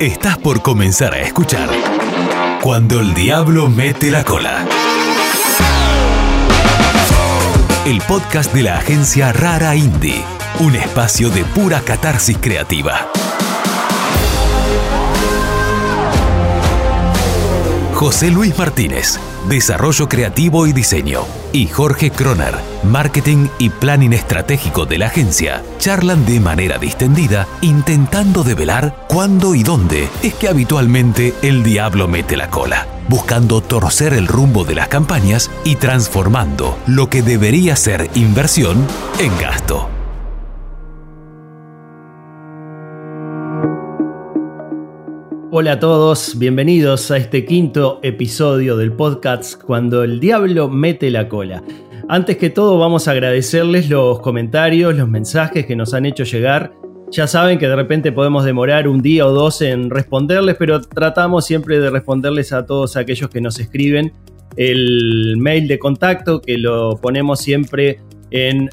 Estás por comenzar a escuchar Cuando el Diablo mete la cola. El podcast de la agencia Rara Indie. Un espacio de pura catarsis creativa. José Luis Martínez, Desarrollo Creativo y Diseño, y Jorge Kroner, Marketing y Planning Estratégico de la agencia, charlan de manera distendida, intentando develar cuándo y dónde es que habitualmente el diablo mete la cola, buscando torcer el rumbo de las campañas y transformando lo que debería ser inversión en gasto. Hola a todos, bienvenidos a este quinto episodio del podcast Cuando el Diablo mete la cola. Antes que todo vamos a agradecerles los comentarios, los mensajes que nos han hecho llegar. Ya saben que de repente podemos demorar un día o dos en responderles, pero tratamos siempre de responderles a todos aquellos que nos escriben. El mail de contacto que lo ponemos siempre en,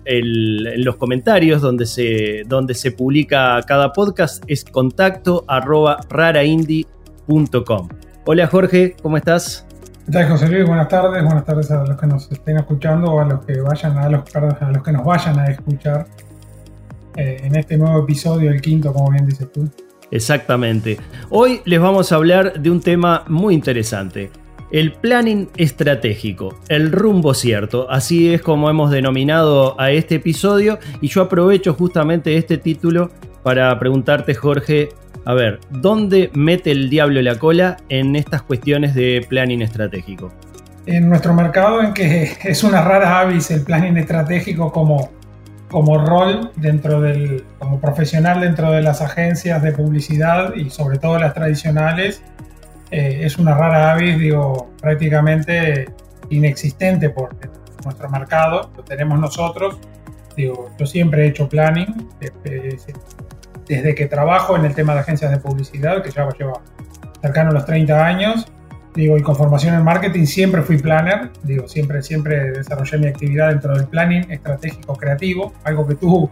los comentarios donde se, donde se publica cada podcast es contacto arroba raraindie.com. Hola Jorge, ¿cómo estás? ¿Qué tal José Luis? Buenas tardes, buenas tardes a los que nos estén escuchando o a los que vayan a los, a los que nos vayan a escuchar eh, en este nuevo episodio, el quinto, como bien dices tú. Exactamente. Hoy les vamos a hablar de un tema muy interesante el planning estratégico, el rumbo cierto, así es como hemos denominado a este episodio y yo aprovecho justamente este título para preguntarte Jorge, a ver, ¿dónde mete el diablo la cola en estas cuestiones de planning estratégico? En nuestro mercado en que es una rara avis el planning estratégico como, como rol dentro del, como profesional dentro de las agencias de publicidad y sobre todo las tradicionales, eh, es una rara avis, digo, prácticamente inexistente por nuestro mercado, lo tenemos nosotros. Digo, yo siempre he hecho planning, eh, desde que trabajo en el tema de agencias de publicidad, que ya lleva cercano a los 30 años, digo, y con formación en marketing siempre fui planner, digo, siempre, siempre desarrollé mi actividad dentro del planning estratégico creativo, algo que tú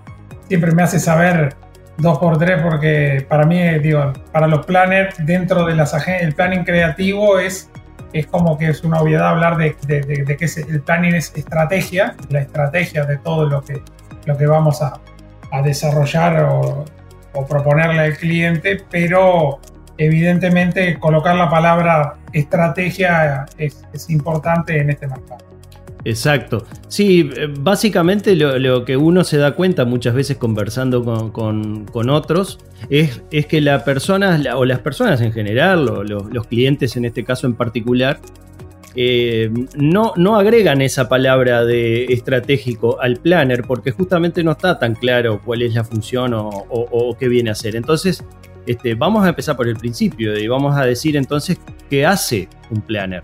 siempre me haces saber dos por tres porque para mí, digo, para los planners dentro de las el planning creativo es, es como que es una obviedad hablar de, de, que el planning es estrategia, la estrategia de todo lo que, lo que vamos a, a desarrollar o, o proponerle al cliente, pero evidentemente colocar la palabra estrategia es, es importante en este mercado. Exacto. Sí, eh, básicamente lo, que uno se da cuenta muchas veces conversando con, otros es, es, que la persona, o las personas en general, o los, clientes en este caso en particular, eh, no, no agregan esa palabra de estratégico al planner porque justamente no está tan claro cuál es la función o, qué viene a hacer. Entonces, este, vamos a empezar por el principio y vamos a decir entonces qué hace un planner.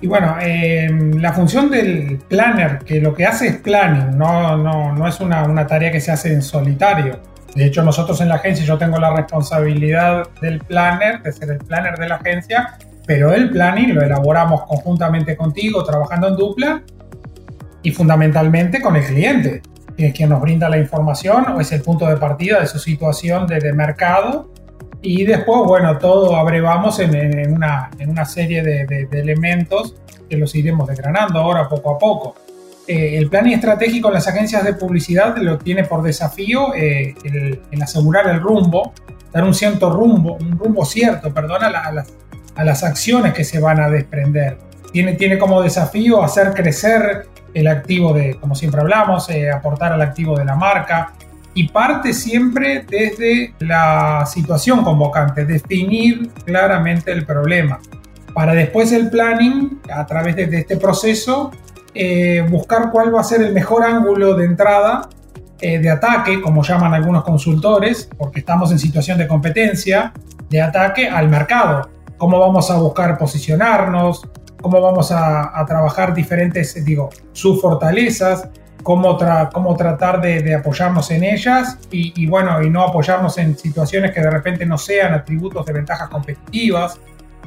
Y bueno, em, la función del planner, que lo que hace es planning, no, no, no es una, una, tarea que se hace en solitario. De hecho, nosotros en la agencia, yo tengo la responsabilidad del planner, de ser el planner de la agencia, pero el planning lo elaboramos conjuntamente contigo, trabajando en dupla y fundamentalmente con el cliente, que es quien nos brinda la información o es el punto de partida de su situación de, de mercado y después, bueno, todo abrevamos en, en, una, en una, serie de, de, elementos que los iremos desgranando ahora poco a poco. Eh, el plan estratégico en las agencias de publicidad lo tiene por desafío eh, el, asegurar el rumbo, dar un cierto rumbo, un rumbo cierto, perdón, a, las, a, las, acciones que se van a desprender. Tiene, tiene como desafío hacer crecer el activo de, como siempre hablamos, eh, aportar al activo de la marca, y parte siempre desde la situación convocante, definir claramente el problema, para después el planning, a través de, este proceso, eh, buscar cuál va a ser el mejor ángulo de entrada, eh, de ataque, como llaman algunos consultores, porque estamos en situación de competencia, de ataque al mercado. Cómo vamos a buscar posicionarnos, cómo vamos a, a trabajar diferentes, digo, sus fortalezas, cómo, cómo tratar de, apoyarnos en ellas y, bueno, y no apoyarnos en situaciones que de repente no sean atributos de ventajas competitivas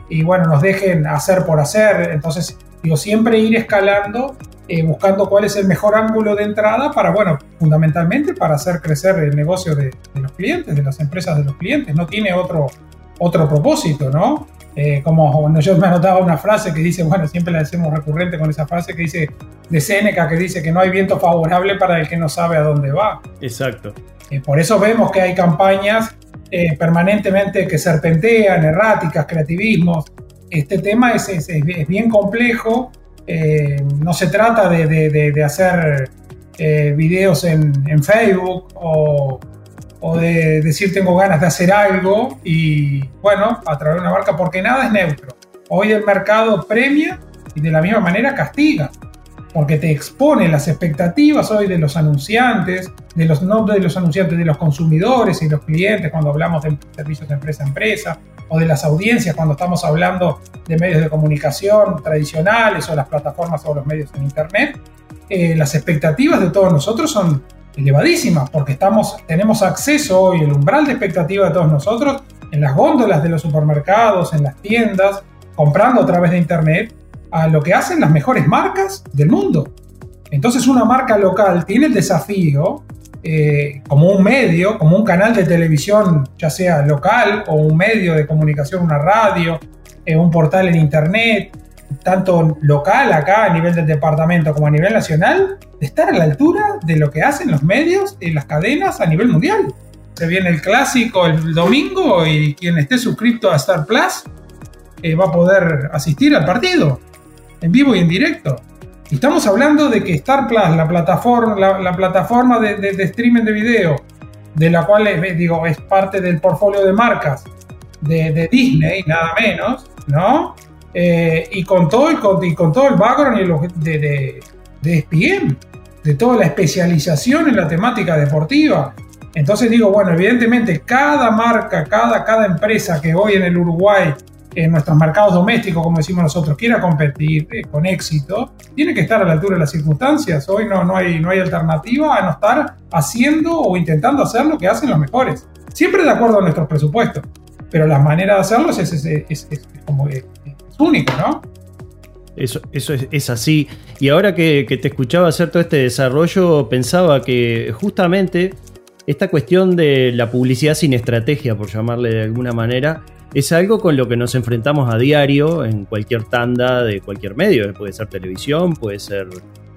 y bueno, nos dejen hacer por hacer. Entonces, digo, siempre ir escalando, eh, buscando cuál es el mejor ángulo de entrada para, bueno, fundamentalmente para hacer crecer el negocio de, los clientes, de las empresas de los clientes. No tiene otro, otro propósito, ¿no? Eh, como yo me anotaba una frase que dice, bueno, siempre la hacemos recurrente con esa frase que dice de Seneca, que dice que no hay viento favorable para el que no sabe a dónde va. Exacto. Eh, por eso vemos que hay campañas eh, permanentemente que serpentean, erráticas, creativismos. Este tema es, es, es bien complejo, no se trata de, de, de hacer videos en, en Facebook o o de decir tengo ganas de hacer algo y bueno, a través de una marca, porque nada es neutro. Hoy el mercado premia y de la misma manera castiga, porque te expone las expectativas hoy de los anunciantes, de los no de los anunciantes, de los consumidores y los clientes cuando hablamos de servicios de empresa a empresa, o de las audiencias cuando estamos hablando de medios de comunicación tradicionales o las plataformas o los medios en Internet. Eh, las expectativas de todos nosotros son elevadísima, porque estamos, tenemos acceso hoy, el umbral de expectativa de todos nosotros, en las góndolas de los supermercados, en las tiendas, comprando a través de Internet, a lo que hacen las mejores marcas del mundo. Entonces una marca local tiene el desafío, eh, como un medio, como un canal de televisión, ya sea local o un medio de comunicación, una radio, eh, un portal en Internet, tanto local acá a nivel del departamento como a nivel nacional, de estar a la altura de lo que hacen los medios y las cadenas a nivel mundial. Se viene el clásico el domingo y quien esté suscrito a Star Plus eh, va a poder asistir al partido en vivo y en directo. Y estamos hablando de que Star Plus, la plataforma, la, plataforma de, streaming de video, de la cual es, digo, es parte del portfolio de marcas de, de Disney, nada menos, ¿no? Eh, y, con todo el, con todo el background de, de, de ESPN, de toda la especialización en la temática deportiva. Entonces digo, bueno, evidentemente cada marca, cada, cada empresa que hoy en el Uruguay, en nuestros mercados domésticos, como decimos nosotros, quiera competir eh, con éxito, tiene que estar a la altura de las circunstancias. Hoy no, no, hay, no hay alternativa a no estar haciendo o intentando hacer lo que hacen los mejores. Siempre de acuerdo a nuestros presupuestos, pero la manera de hacerlo es, es, es, es como único, ¿no? Eso, eso es, así. Y ahora que, te escuchaba hacer todo este desarrollo, pensaba que justamente esta cuestión de la publicidad sin estrategia, por llamarle de alguna manera, es algo con lo que nos enfrentamos a diario en cualquier tanda de cualquier medio. Puede ser televisión, puede ser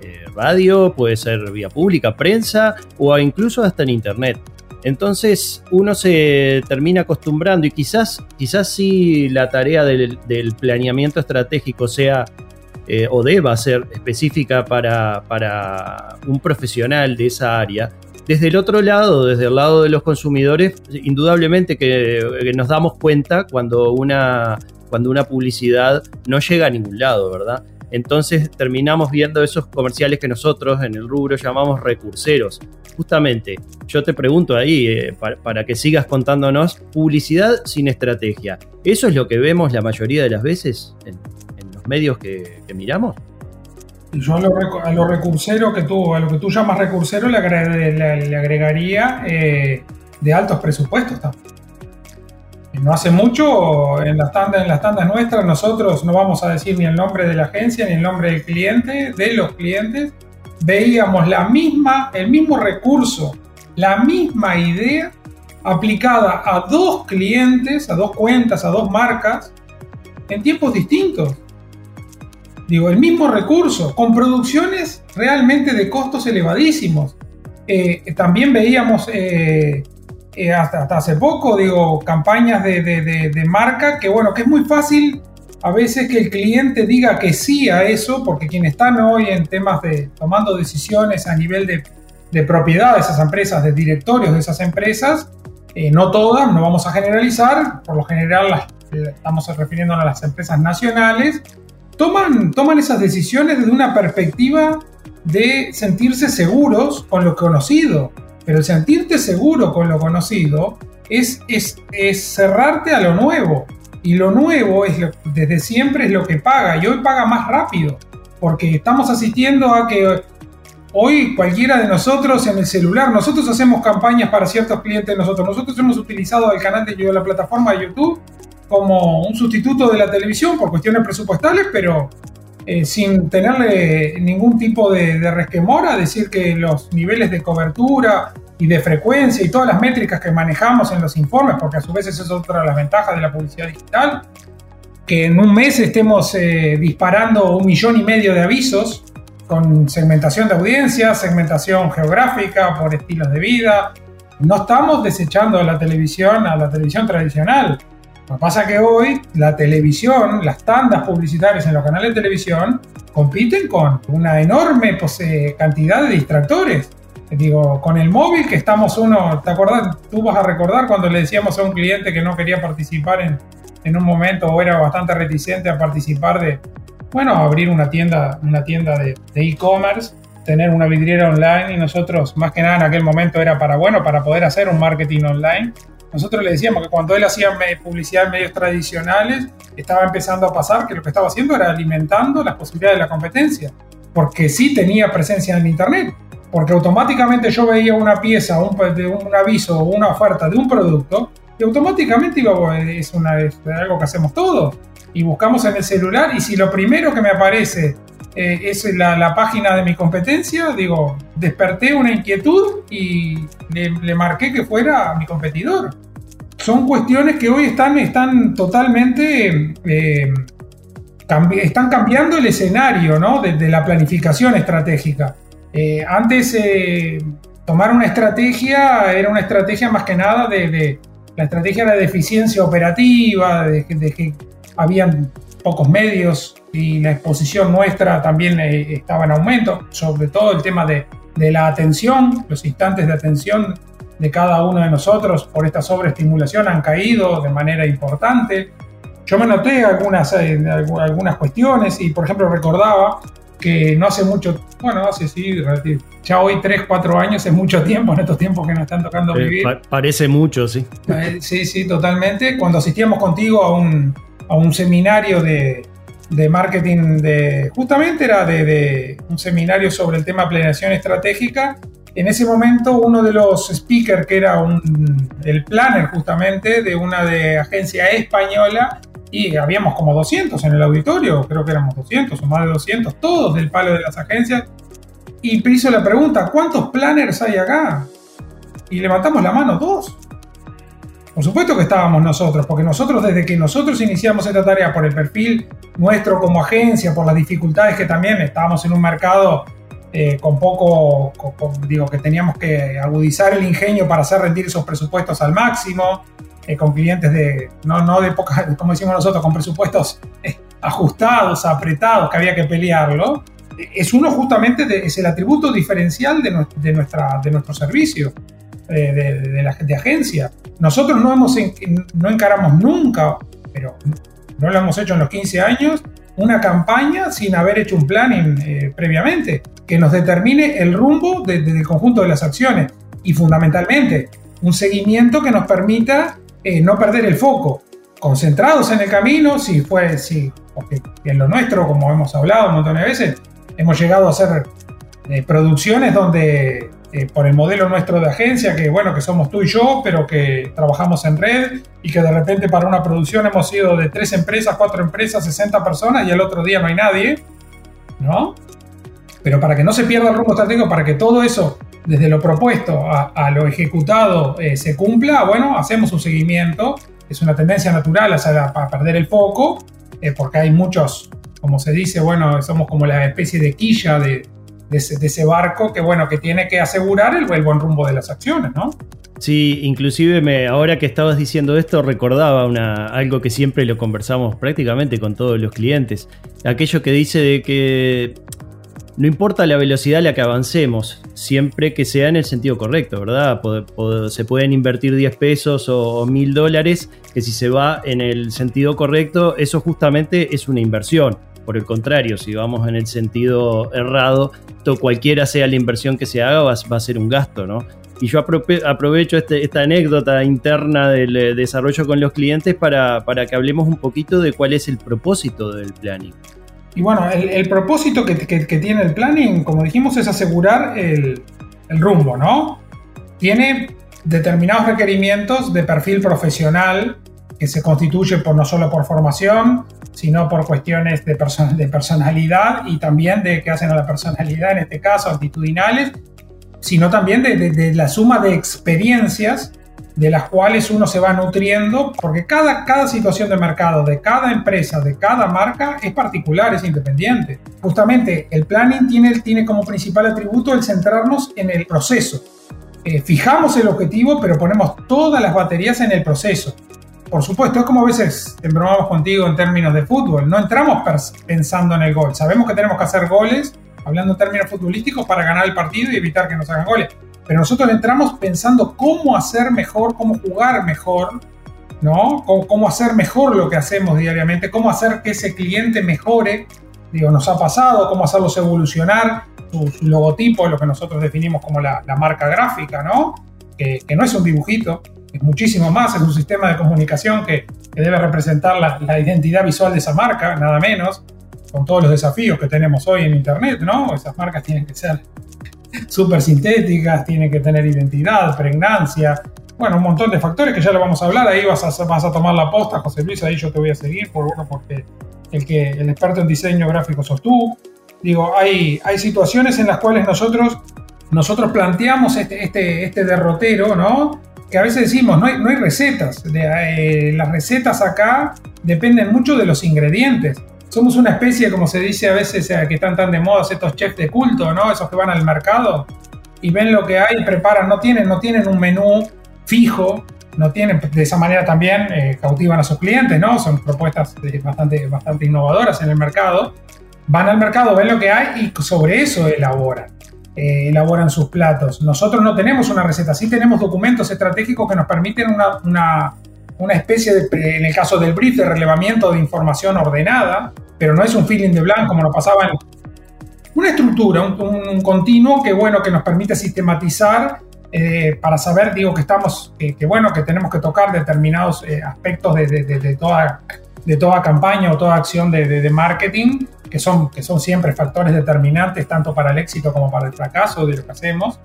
eh, radio, puede ser vía pública, prensa o incluso hasta en internet. Entonces uno se termina acostumbrando y quizás, quizás sí la tarea del, planeamiento estratégico sea eh, o deba ser específica para, un profesional de esa área. Desde el otro lado, desde el lado de los consumidores, indudablemente que, nos damos cuenta cuando una, cuando una publicidad no llega a ningún lado, ¿verdad? Entonces terminamos viendo esos comerciales que nosotros en el rubro llamamos recurseros. Justamente, yo te pregunto ahí, eh, para, que sigas contándonos, publicidad sin estrategia. ¿Eso es lo que vemos la mayoría de las veces en, los medios que, miramos? Yo a lo, recursero que tú, a lo que tú llamas recursero le, agregaría eh, de altos presupuestos también no hace mucho, en las, tandas, en las nuestras, nosotros no vamos a decir ni el nombre de la agencia ni el nombre del cliente, de los clientes, veíamos la misma, el mismo recurso, la misma idea aplicada a dos clientes, a dos cuentas, a dos marcas, en tiempos distintos. Digo, el mismo recurso, con producciones realmente de costos elevadísimos. Eh, también veíamos eh, eh, hasta, hace poco, digo, campañas de, marca, que bueno, que es muy fácil a veces que el cliente diga que sí a eso, porque quienes están hoy en temas de tomando decisiones a nivel de, propiedad de esas empresas, de directorios de esas empresas, no todas, no vamos a generalizar, por lo general estamos refiriéndonos a las empresas nacionales, toman, toman esas decisiones desde una perspectiva de sentirse seguros con lo conocido. Pero sentirte seguro con lo conocido es, es, cerrarte a lo nuevo. Y lo nuevo es desde siempre es lo que paga. Y hoy paga más rápido. Porque estamos asistiendo a que hoy cualquiera de nosotros en el celular, nosotros hacemos campañas para ciertos clientes nosotros. Nosotros hemos utilizado el canal de la plataforma de YouTube como un sustituto de la televisión por cuestiones presupuestales, pero eh, sin tenerle ningún tipo de, resquemor a decir que los niveles de cobertura y de frecuencia y todas las métricas que manejamos en los informes, porque a su vez esa es otra de las ventajas de la publicidad digital, que en un mes estemos eh, disparando un millón y medio de avisos con segmentación de audiencia, segmentación geográfica, por estilos de vida. No estamos desechando a la televisión, a la televisión tradicional. Lo que pasa es que hoy la televisión, las tandas publicitarias en los canales de televisión, compiten con una enorme pues, eh, cantidad de distractores. Digo, con el móvil que estamos uno, ¿te acuerdas? Tú vas a recordar cuando le decíamos a un cliente que no quería participar en un momento o era bastante reticente a participar de, bueno, abrir una tienda, una tienda de e-commerce, tener una vidriera online y nosotros, más que nada en aquel momento era para, bueno, para poder hacer un marketing online. Nosotros le decíamos que cuando él hacía publicidad en medios tradicionales, estaba empezando a pasar que lo que estaba haciendo era alimentando las posibilidades de la competencia, porque sí tenía presencia en Internet, porque automáticamente yo veía una pieza, un, un aviso o una oferta de un producto y automáticamente iba, es, una, es algo que hacemos todos. Y buscamos en el celular y si lo primero que me aparece eh, es la, página de mi competencia, digo, desperté una inquietud y le, marqué que fuera mi competidor. Son cuestiones que hoy están, están totalmente... Eh, están cambiando el escenario ¿no? de, la planificación estratégica. Eh, antes tomar una estrategia era una estrategia más que nada de, la estrategia era de eficiencia operativa, de, que habían pocos medios y la exposición nuestra también eh, estaba en aumento, sobre todo el tema de, la atención, los instantes de atención de cada uno de nosotros por esta sobreestimulación han caído de manera importante. Yo me noté algunas, eh, algunas cuestiones y, por ejemplo, recordaba que no hace mucho, bueno, hace sí, ya hoy 3, 4 años es mucho tiempo en estos tiempos que nos están tocando eh, vivir. parece mucho, sí. Eh, sí, sí, totalmente. Cuando asistíamos contigo a un, a un seminario de, de marketing, de, justamente era de, de, un seminario sobre el tema planeación estratégica. En ese momento uno de los speakers, que era un, el planner justamente de una de agencia española, y habíamos como 200 en el auditorio, creo que éramos 200 o más de 200, todos del palo de las agencias. Y hizo la pregunta, ¿cuántos planners hay acá? Y levantamos la mano, dos. Por supuesto que estábamos nosotros, porque nosotros desde que nosotros iniciamos esta tarea por el perfil nuestro como agencia, por las dificultades que también estábamos en un mercado eh, con poco, digo, que teníamos que agudizar el ingenio para hacer rendir esos presupuestos al máximo, eh, con clientes de, no, no de pocas, como decimos nosotros, con presupuestos eh, ajustados, apretados, que había que pelearlo, es uno justamente, de, es el atributo diferencial de, nuestra, de nuestro servicio, eh, de, la de agencia. Nosotros no, hemos, no encaramos nunca, pero no lo hemos hecho en los 15 años, una campaña sin haber hecho un planning previamente, que nos determine el rumbo del conjunto de las acciones y fundamentalmente un seguimiento que nos permita eh, no perder el foco, concentrados en el camino, si fue, si, porque en lo nuestro, como hemos hablado un montón de veces, hemos llegado a hacer eh, producciones donde, eh, por el modelo nuestro de agencia, que bueno, que somos tú y yo, pero que trabajamos en red y que de repente para una producción hemos ido de tres empresas, cuatro empresas, 60 personas y el otro día no hay nadie, ¿no? Pero para que no se pierda el rumbo estratégico, para que todo eso desde lo propuesto a, lo ejecutado eh, se cumpla, bueno, hacemos un seguimiento. Es una tendencia natural a, perder el foco, eh, porque hay muchos, como se dice, bueno, somos como la especie de quilla de, ese, barco que, bueno, que tiene que asegurar el, buen rumbo de las acciones, ¿no? Sí, inclusive me, ahora que estabas diciendo esto recordaba una, algo que siempre lo conversamos prácticamente con todos los clientes. Aquello que dice de que no importa la velocidad a la que avancemos, siempre que sea en el sentido correcto, ¿verdad? se pueden invertir 10 pesos o, 1000 dólares, que si se va en el sentido correcto, eso justamente es una inversión. Por el contrario, si vamos en el sentido errado, cualquiera sea la inversión que se haga, va, a ser un gasto, ¿no? Y yo aprovecho este, esta anécdota interna del eh, desarrollo con los clientes para, para que hablemos un poquito de cuál es el propósito del planning. Y bueno, el, propósito que, tiene el planning, como dijimos, es asegurar el, rumbo, ¿no? Tiene determinados requerimientos de perfil profesional que se constituye por, no solo por formación, sino por cuestiones de, de personalidad y también de qué hacen a la personalidad, en este caso, actitudinales, sino también de, la suma de experiencias de las cuales uno se va nutriendo, porque cada, cada situación de mercado, de cada empresa, de cada marca es particular, es independiente. Justamente el planning tiene, tiene como principal atributo el centrarnos en el proceso. Eh, fijamos el objetivo, pero ponemos todas las baterías en el proceso. Por supuesto, es como a veces embromamos contigo en términos de fútbol. No entramos pensando en el gol. Sabemos que tenemos que hacer goles, hablando en términos futbolísticos, para ganar el partido y evitar que nos hagan goles. Pero nosotros entramos pensando cómo hacer mejor, cómo jugar mejor, ¿no? Cómo, hacer mejor lo que hacemos diariamente, cómo hacer que ese cliente mejore. Digo, nos ha pasado, cómo hacerlos evolucionar, su, logotipo, lo que nosotros definimos como la, marca gráfica, ¿no? Que no es un dibujito, es muchísimo más, es un sistema de comunicación que, debe representar la, identidad visual de esa marca, nada menos, con todos los desafíos que tenemos hoy en Internet, ¿no? Esas marcas tienen que ser súper sintéticas, tienen que tener identidad, pregnancia, bueno, un montón de factores que ya lo vamos a hablar, ahí vas a, vas a tomar la posta, José Luis, ahí yo te voy a seguir, por, bueno, porque el, que, el experto en diseño gráfico sos tú. Digo, hay, hay situaciones en las cuales nosotros, nosotros planteamos este, este, este derrotero, ¿no? Que a veces decimos, no hay, no hay recetas. Eh, las recetas acá dependen mucho de los ingredientes. Somos una especie, como se dice a veces, eh, que están tan de moda estos chefs de culto, ¿no? Esos que van al mercado y ven lo que hay, preparan, no tienen, no tienen un menú fijo, no tienen, de esa manera también eh, cautivan a sus clientes, ¿no? Son propuestas bastante, bastante innovadoras en el mercado. Van al mercado, ven lo que hay y sobre eso elaboran. Eh, elaboran sus platos. Nosotros no tenemos una receta, sí tenemos documentos estratégicos que nos permiten una, especie de, en el caso del brief, de relevamiento de información ordenada, pero no es un feeling de blanco como nos pasaba en una estructura, un, continuo que bueno, que nos permite sistematizar eh, para saber, digo, que estamos, que bueno, que tenemos que tocar determinados eh, aspectos de, toda, de toda campaña o toda acción de, marketing que son, que son siempre factores determinantes tanto para el éxito como para el fracaso de lo que hacemos.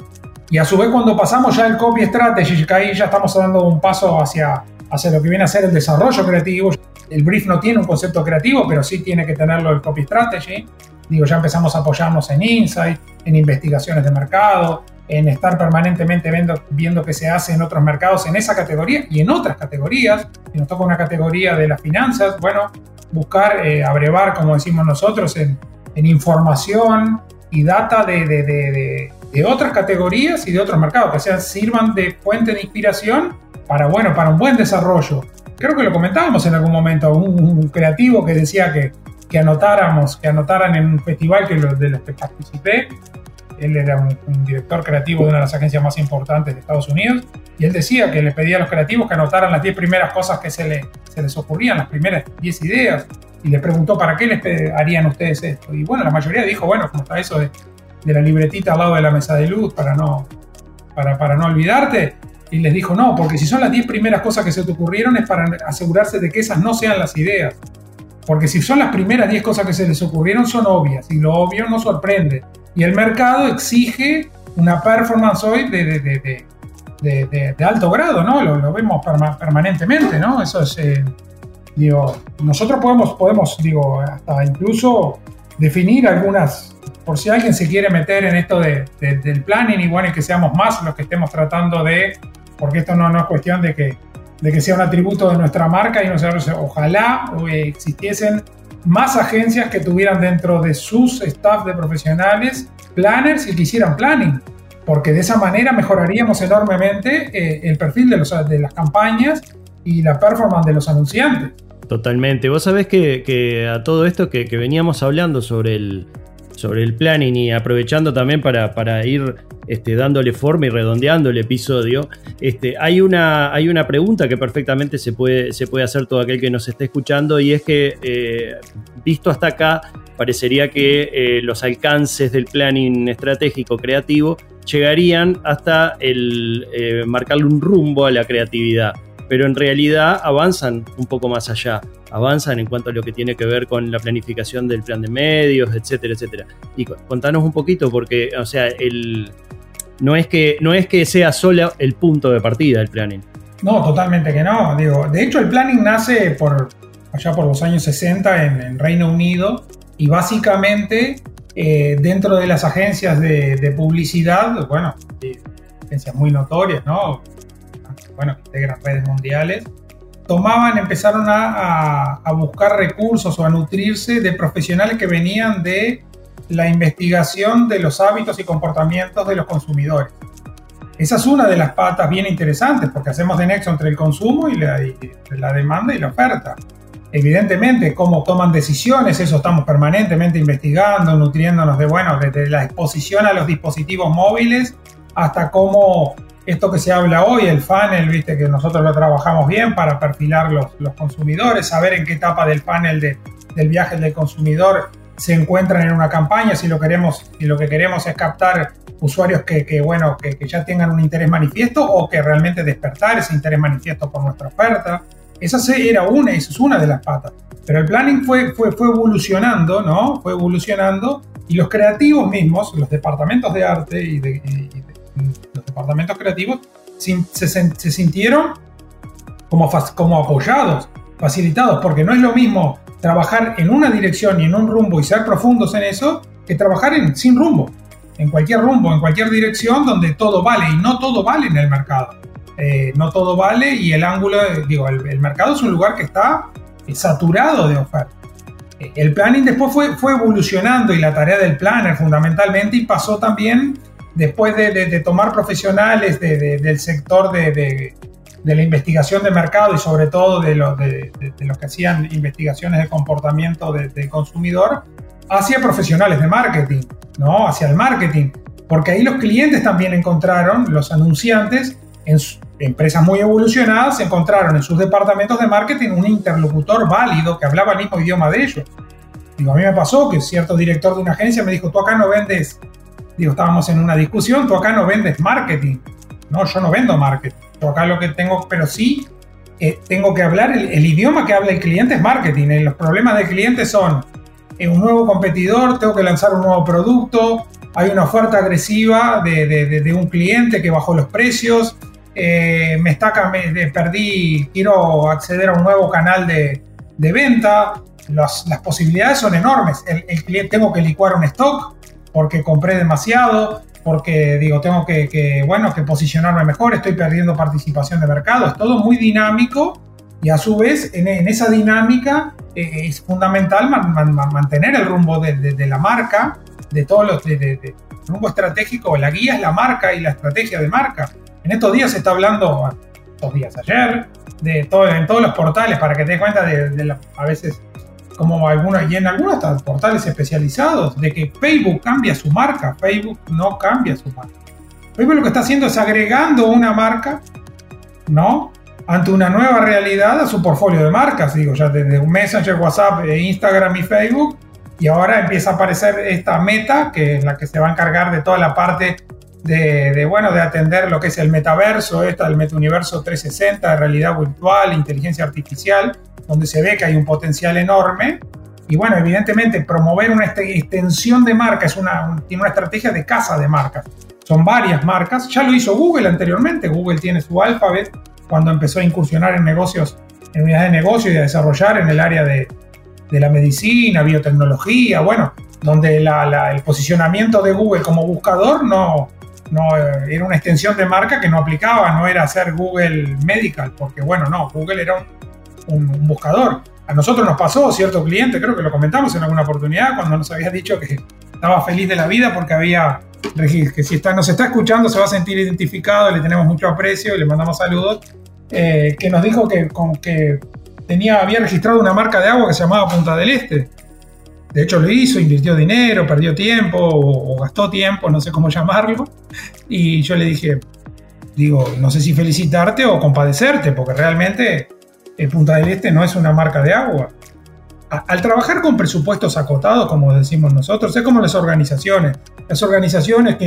Y a su vez cuando pasamos ya el copy strategy, que ahí ya estamos dando un paso hacia, hacia lo que viene a ser el desarrollo creativo. El brief no tiene un concepto creativo, pero sí tiene que tenerlo el copy strategy. Digo, ya empezamos a apoyarnos en insight, en investigaciones de mercado, en estar permanentemente viendo, viendo qué se hace en otros mercados en esa categoría y en otras categorías. Si nos toca una categoría de las finanzas, bueno, buscar eh, abrevar, como decimos nosotros, en, información y data de, otras categorías y de otros mercados, que sean, sirvan de fuente de inspiración para, bueno, para un buen desarrollo. Creo que lo comentábamos en algún momento, un, creativo que decía que, que, anotáramos, que anotaran en un festival que de los que participé, él era un, director creativo de una de las agencias más importantes de Estados Unidos, y él decía que le pedía a los creativos que anotaran las 10 primeras cosas que se, le, se les ocurrían, las primeras 10 ideas, y les preguntó, ¿para qué les harían ustedes esto? Y bueno, la mayoría dijo, bueno, como está eso de, de la libretita al lado de la mesa de luz para no, para, para no olvidarte, y les dijo, no, porque si son las 10 primeras cosas que se te ocurrieron es para asegurarse de que esas no sean las ideas. Porque si son las primeras 10 cosas que se les ocurrieron, son obvias, y lo obvio no sorprende. Y el mercado exige una performance hoy de, de, alto grado, ¿no? Lo, vemos permanentemente, ¿no? Eso es, eh, digo, nosotros podemos, podemos, digo, incluso definir algunas, por si alguien se quiere meter en esto del planning bueno, y que seamos más los que estemos tratando de, porque esto no, no es cuestión de que, de que sea un atributo de nuestra marca y no sea, ojalá existiesen más agencias que tuvieran dentro de sus staff de profesionales planners y que hicieran planning, porque de esa manera mejoraríamos enormemente eh, el perfil de, los, de las campañas y la performance de los anunciantes. Totalmente. Vos sabés que, a todo esto que, veníamos hablando sobre el, sobre el planning y aprovechando también para, para ir este, dándole forma y redondeando el episodio, este, hay, una, hay una pregunta que perfectamente se puede, se puede hacer todo aquel que nos esté escuchando y es que, eh, visto hasta acá, parecería que eh, los alcances del planning estratégico creativo llegarían hasta el eh, marcarle un rumbo a la creatividad pero en realidad avanzan un poco más allá, avanzan en cuanto a lo que tiene que ver con la planificación del plan de medios, etcétera, etcétera. Y contanos un poquito, porque, o sea, el, no, es que, no es que sea solo el punto de partida el planning. No, totalmente que no. Digo, de hecho, el planning nace por allá por los años 60 en, Reino Unido y básicamente eh, dentro de las agencias de, publicidad, bueno, agencias muy notorias, ¿no? Bueno, que integran redes mundiales, tomaban, empezaron a, buscar recursos o a nutrirse de profesionales que venían de la investigación de los hábitos y comportamientos de los consumidores. Esa es una de las patas bien interesantes porque hacemos de nexo entre el consumo y la, la demanda y la oferta. Evidentemente, cómo toman decisiones, eso estamos permanentemente investigando, nutriéndonos de, bueno, desde la exposición a los dispositivos móviles hasta cómo esto que se habla hoy, el funnel, viste que nosotros lo trabajamos bien para perfilar los, los consumidores, saber en qué etapa del funnel del viaje del consumidor se encuentran en una campaña, si lo, queremos, si lo que queremos es captar usuarios que, bueno, que, ya tengan un interés manifiesto o que realmente despertar ese interés manifiesto por nuestra oferta. Esa era una, es una de las patas. Pero el planning fue, fue, fue evolucionando, ¿no? Fue evolucionando y los creativos mismos, los departamentos de arte y los departamentos creativos, se, sintieron como, como apoyados, facilitados, porque no es lo mismo trabajar en una dirección y en un rumbo y ser profundos en eso que trabajar sin rumbo, en cualquier rumbo, en cualquier dirección donde todo vale y no todo vale en el mercado. Eh, no todo vale y el ángulo, digo, el, mercado es un lugar que está saturado de oferta. Eh, el planning después fue, fue evolucionando y la tarea del planner fundamentalmente y pasó también después de, tomar profesionales del sector de, la investigación de mercado y sobre todo de, los que hacían investigaciones de comportamiento del consumidor, hacia profesionales de marketing, ¿no? Hacia el marketing. Porque ahí los clientes también encontraron, los anunciantes, en empresas muy evolucionadas, encontraron en sus departamentos de marketing un interlocutor válido que hablaba el mismo idioma de ellos. Digo, a mí me pasó que cierto director de una agencia me dijo, tú acá no vendes, digo, estábamos en una discusión, tú acá no vendes marketing. No, yo no vendo marketing. Yo acá lo que tengo, pero sí eh, tengo que hablar, el, idioma que habla el cliente es marketing. Eh, los problemas del cliente son un nuevo competidor, tengo que lanzar un nuevo producto, hay una oferta agresiva de, un cliente que bajó los precios, eh, me está, me, perdí, quiero acceder a un nuevo canal de, venta, las, posibilidades son enormes. El, cliente tengo que licuar un stock porque compré demasiado, porque digo, tengo que, bueno, que posicionarme mejor, estoy perdiendo participación de mercado, es todo muy dinámico y a su vez en, esa dinámica eh, es fundamental mantener el rumbo de, la marca, de todos los de, rumbo estratégico, la guía es la marca y la estrategia de marca. En estos días se está hablando, estos días ayer, de todo, en todos los portales, para que te des cuenta de, a veces como algunos, y en algunos portales especializados, de que Facebook cambia su marca, Facebook no cambia su marca. Facebook lo que está haciendo es agregando una marca, ¿no? ante una nueva realidad a su portfolio de marcas, digo, ya desde Messenger, WhatsApp, e Instagram y Facebook, y ahora empieza a aparecer esta meta, que es la que se va a encargar de toda la parte de, bueno, de atender lo que es el metaverso, esta, el metauniverso 360, de realidad virtual, inteligencia artificial, donde se ve que hay un potencial enorme. Y bueno, evidentemente promover una extensión de marca es una, tiene una estrategia de casa de marcas. Son varias marcas. Ya lo hizo Google anteriormente. Google tiene su Alphabet, cuando empezó a incursionar en negocios, en unidades de negocio y a desarrollar en el área de, de la medicina, biotecnología, bueno, donde el posicionamiento de Google como buscador no, no era una extensión de marca que no aplicaba, no era hacer Google Medical, porque bueno, no, Google era un, buscador. A nosotros nos pasó cierto cliente, creo que lo comentamos en alguna oportunidad, cuando nos había dicho que estaba feliz de la vida porque había que si está, nos está escuchando se va a sentir identificado, le tenemos mucho aprecio y le mandamos saludos, eh, que nos dijo que, con, que tenía, había registrado una marca de agua que se llamaba Punta del Este. De hecho lo hizo, invirtió dinero, perdió tiempo o, gastó tiempo, no sé cómo llamarlo. Y yo le dije, digo, no sé si felicitarte o compadecerte, porque realmente eh, Punta del Este no es una marca de agua al trabajar con presupuestos acotados, como decimos nosotros, es como las organizaciones. Las organizaciones,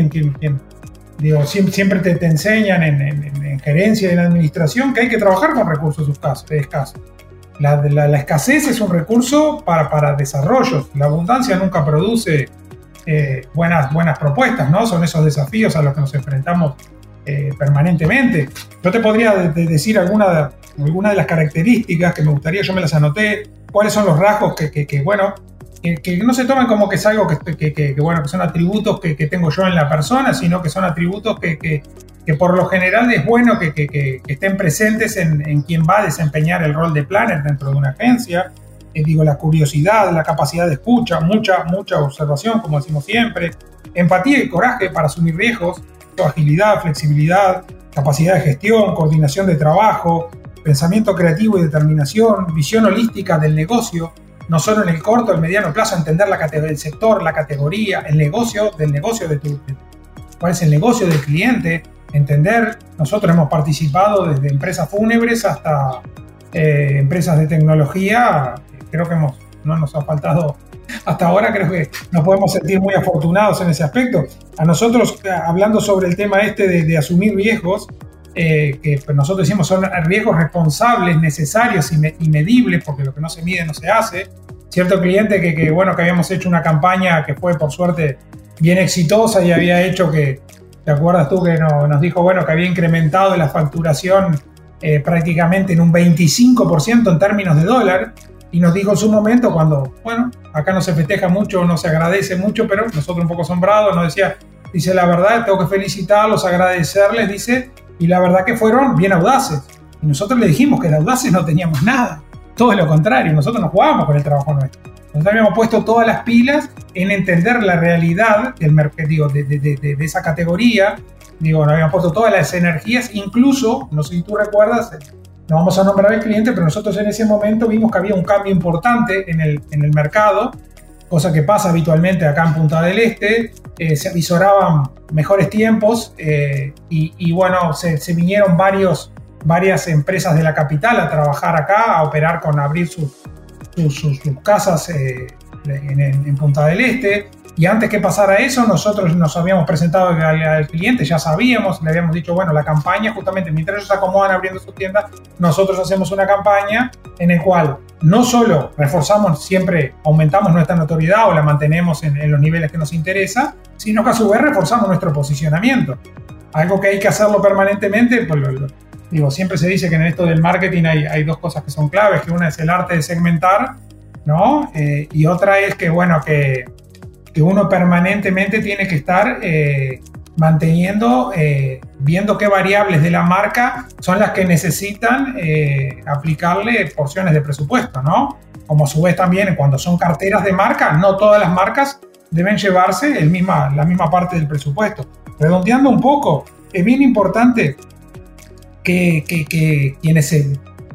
digo, siempre te, enseñan en, gerencia y en administración que hay que trabajar con recursos escasos. La, escasez es un recurso para, para desarrollos. La abundancia nunca produce eh, buenas, buenas propuestas, ¿no? Son esos desafíos a los que nos enfrentamos eh, permanentemente. Yo te podría decir alguna, alguna de las características que me gustaría, yo me las anoté, cuáles son los rasgos que, bueno, que, no se tomen como que es algo que, bueno, que son atributos que, tengo yo en la persona, sino que son atributos que, por lo general es bueno que, estén presentes en, quien va a desempeñar el rol de planner dentro de una agencia. Eh, digo, la curiosidad, la capacidad de escucha, mucha, mucha observación, como decimos siempre, empatía y coraje para asumir riesgos, agilidad, flexibilidad, capacidad de gestión, coordinación de trabajo, pensamiento creativo y determinación, visión holística del negocio, no solo en el corto, el mediano plazo, entender la el sector, la categoría, el negocio del negocio de tu, cuál es el negocio del cliente, entender, nosotros hemos participado desde empresas fúnebres hasta eh, empresas de tecnología, creo que hemos, no nos ha faltado hasta ahora, creo que nos podemos sentir muy afortunados en ese aspecto. A nosotros, hablando sobre el tema este de, asumir riesgos, eh, que pues, nosotros decimos son riesgos responsables, necesarios y, medibles, porque lo que no se mide no se hace. Cierto cliente que, bueno, que habíamos hecho una campaña que fue por suerte bien exitosa y había hecho que, ¿te acuerdas tú que nos dijo, bueno, que había incrementado la facturación eh, prácticamente en un 25% en términos de dólar? Y nos dijo en su momento, cuando, bueno, acá no se festeja mucho, no se agradece mucho, pero nosotros un poco asombrados, nos decía, dice, la verdad, tengo que felicitarlos, agradecerles, dice, y la verdad que fueron bien audaces. Y nosotros le dijimos que de audaces no teníamos nada, todo lo contrario, nosotros nos jugábamos con el trabajo nuestro. Nosotros habíamos puesto todas las pilas en entender la realidad del mercado, de, de, de, de, esa categoría, digo, nos habíamos puesto todas las energías, incluso, no sé si tú recuerdas, no vamos a nombrar al cliente, pero nosotros en ese momento vimos que había un cambio importante en el, en el mercado, cosa que pasa habitualmente acá en Punta del Este, eh, se avisoraban mejores tiempos eh, y, bueno, se, vinieron varios, varias empresas de la capital a trabajar acá, a operar con abrir sus, sus, casas eh, en, en, Punta del Este. Y antes que pasara eso, nosotros nos habíamos presentado al, cliente, ya sabíamos, le habíamos dicho, bueno, la campaña, justamente mientras ellos acomodan abriendo su tienda, nosotros hacemos una campaña en la cual no solo reforzamos, siempre aumentamos nuestra notoriedad o la mantenemos en, los niveles que nos interesa, sino que a su vez reforzamos nuestro posicionamiento. Algo que hay que hacerlo permanentemente, pues digo, siempre se dice que en esto del marketing hay, hay, dos cosas que son claves, que una es el arte de segmentar, ¿no? Eh, y otra es que, bueno, que que uno permanentemente tiene que estar eh, manteniendo, eh, viendo qué variables de la marca son las que necesitan eh, aplicarle porciones de presupuesto, ¿no? Como a su vez también cuando son carteras de marca, no todas las marcas deben llevarse el misma, la misma parte del presupuesto. Redondeando un poco, es bien importante que, que, quienes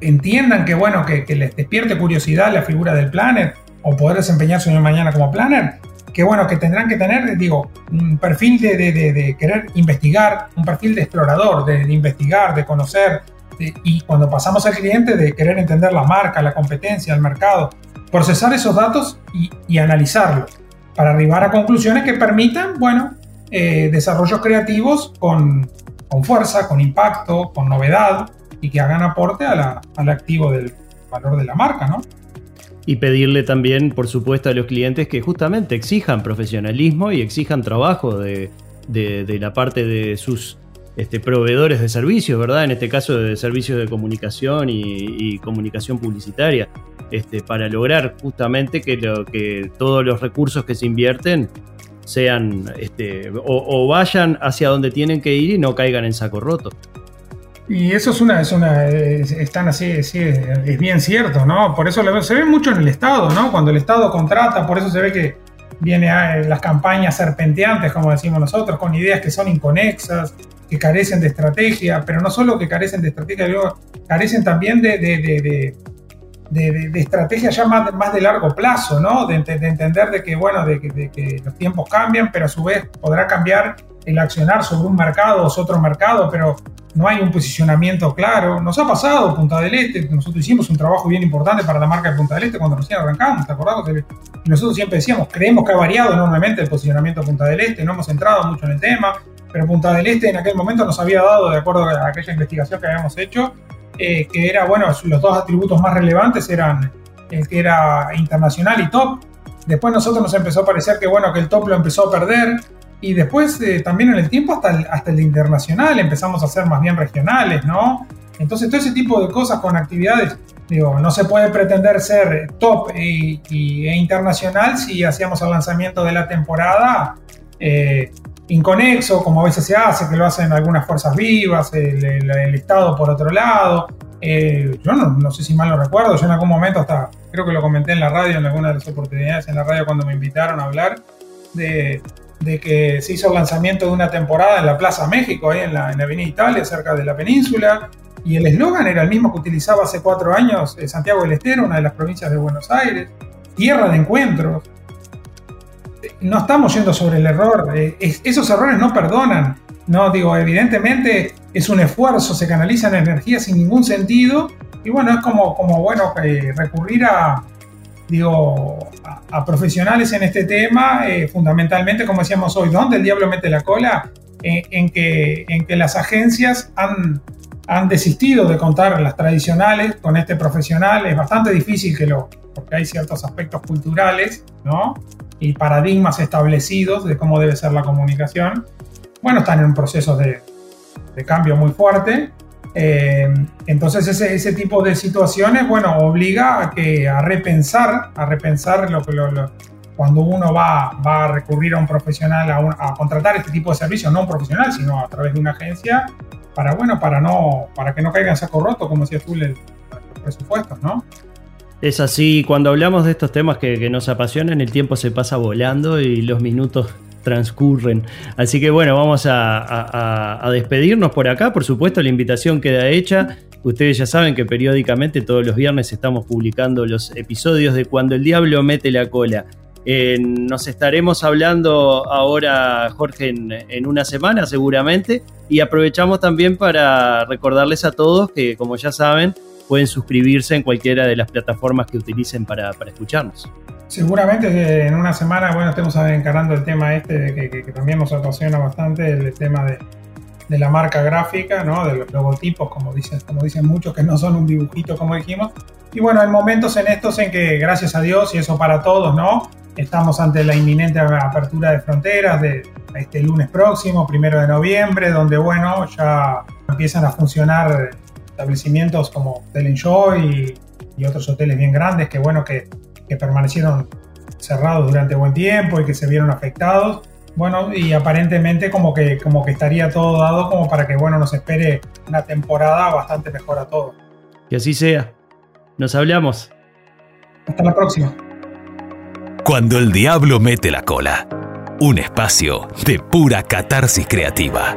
entiendan que, bueno, que, que, les despierte curiosidad la figura del planner o poder desempeñarse mañana como planner, que bueno, que tendrán que tener, digo, un perfil de, de, querer investigar, un perfil de explorador, de, investigar, de conocer, y cuando pasamos al cliente, de querer entender la marca, la competencia, el mercado, procesar esos datos y, y analizarlos para arribar a conclusiones que permitan, bueno, eh, desarrollos creativos con, con, fuerza, con impacto, con novedad y que hagan aporte al activo del valor de la marca, ¿no? Y pedirle también, por supuesto, a los clientes que justamente exijan profesionalismo y exijan trabajo de, la parte de sus este, proveedores de servicios, ¿verdad? En este caso de servicios de comunicación y, comunicación publicitaria, este, para lograr justamente que todos los recursos que se invierten sean este, o vayan hacia donde tienen que ir y no caigan en saco roto. Y eso es una, es una, están así, es bien cierto, ¿no? Por eso se ve mucho en el Estado, ¿no? Cuando el Estado contrata, por eso se ve que viene a las campañas serpenteantes, como decimos nosotros, con ideas que son inconexas, que carecen de estrategia, pero no solo que carecen de estrategia, carecen también de estrategia ya más, más, de largo plazo, ¿no? De, entender de que, bueno, de que, los tiempos cambian, pero a su vez podrá cambiar el accionar sobre un mercado o otro mercado, pero no hay un posicionamiento claro. Nos ha pasado Punta del Este, nosotros hicimos un trabajo bien importante para la marca de Punta del Este cuando recién arrancamos, ¿te acordás? Nosotros siempre decíamos, creemos que ha variado enormemente el posicionamiento de Punta del Este, no hemos entrado mucho en el tema, pero Punta del Este en aquel momento nos había dado, de acuerdo a aquella investigación que habíamos hecho, eh, que era, bueno, los dos atributos más relevantes eran el que era internacional y top. Después nosotros nos empezó a parecer que, bueno, que el top lo empezó a perder, y después eh, también en el tiempo hasta el, hasta el internacional empezamos a ser más bien regionales, ¿no? Entonces todo ese tipo de cosas con actividades Digo, no se puede pretender ser top e, internacional si hacíamos el lanzamiento de la temporada eh, inconexo, como a veces se hace, que lo hacen algunas fuerzas vivas, el, Estado por otro lado. Eh, yo no, sé si mal lo recuerdo, yo en algún momento hasta, creo que lo comenté en la radio, en alguna de las oportunidades en la radio cuando me invitaron a hablar, de, que se hizo el lanzamiento de una temporada en la Plaza México, ahí en la, en la Avenida Italia, cerca de la península, y el eslogan era el mismo que utilizaba hace cuatro años eh, Santiago del Estero, una de las provincias de Buenos Aires, tierra de encuentros. No estamos yendo sobre el error, eh, esos errores no perdonan. No, digo, evidentemente es un esfuerzo, se canalizan energías sin ningún sentido, y bueno, es como, como bueno, eh, recurrir a, digo, a, profesionales en este tema, fundamentalmente, como decíamos hoy, ¿dónde el diablo mete la cola? en, que, en que las agencias han han desistido de contar las tradicionales con este profesional. Es bastante difícil que lo, porque hay ciertos aspectos culturales, ¿no? Y paradigmas establecidos de cómo debe ser la comunicación. Bueno, están en un proceso de, de cambio muy fuerte. Eh, entonces ese, ese, tipo de situaciones, bueno, obliga a, que, a repensar, a repensar lo que cuando uno va, va, a recurrir a un profesional, a, a, contratar este tipo de servicios, no un profesional, sino a través de una agencia, para bueno, para no, para que no caigan saco roto, como decía tú, los presupuestos, ¿no? Es así, cuando hablamos de estos temas que, nos apasionan, el tiempo se pasa volando y los minutos transcurren. Así que bueno, vamos a, despedirnos por acá. Por supuesto, la invitación queda hecha. Ustedes ya saben que periódicamente todos los viernes estamos publicando los episodios de Cuando el Diablo mete la cola. Eh, nos estaremos hablando ahora, Jorge, en, una semana seguramente. Y aprovechamos también para recordarles a todos que, como ya saben, pueden suscribirse en cualquiera de las plataformas que utilicen para, escucharnos. Seguramente en una semana, bueno, estemos encarando el tema este que, también nos apasiona bastante, el tema de, la marca gráfica, ¿no? de los logotipos, como dicen, como dicen muchos, que no son un dibujito, como dijimos. Y bueno, hay momentos en estos en que, gracias a Dios, y eso para todos, ¿no? Estamos ante la inminente apertura de fronteras de este lunes próximo, primero de noviembre, donde bueno, ya empiezan a funcionar establecimientos como Hotel Enjoy y, otros hoteles bien grandes que bueno, que, permanecieron cerrados durante buen tiempo y que se vieron afectados. Bueno, y aparentemente como que, como que estaría todo dado como para que bueno, nos espere una temporada bastante mejor a todos. Que así sea. Nos hablamos. Hasta la próxima. Cuando el diablo mete la cola. Un espacio de pura catarsis creativa.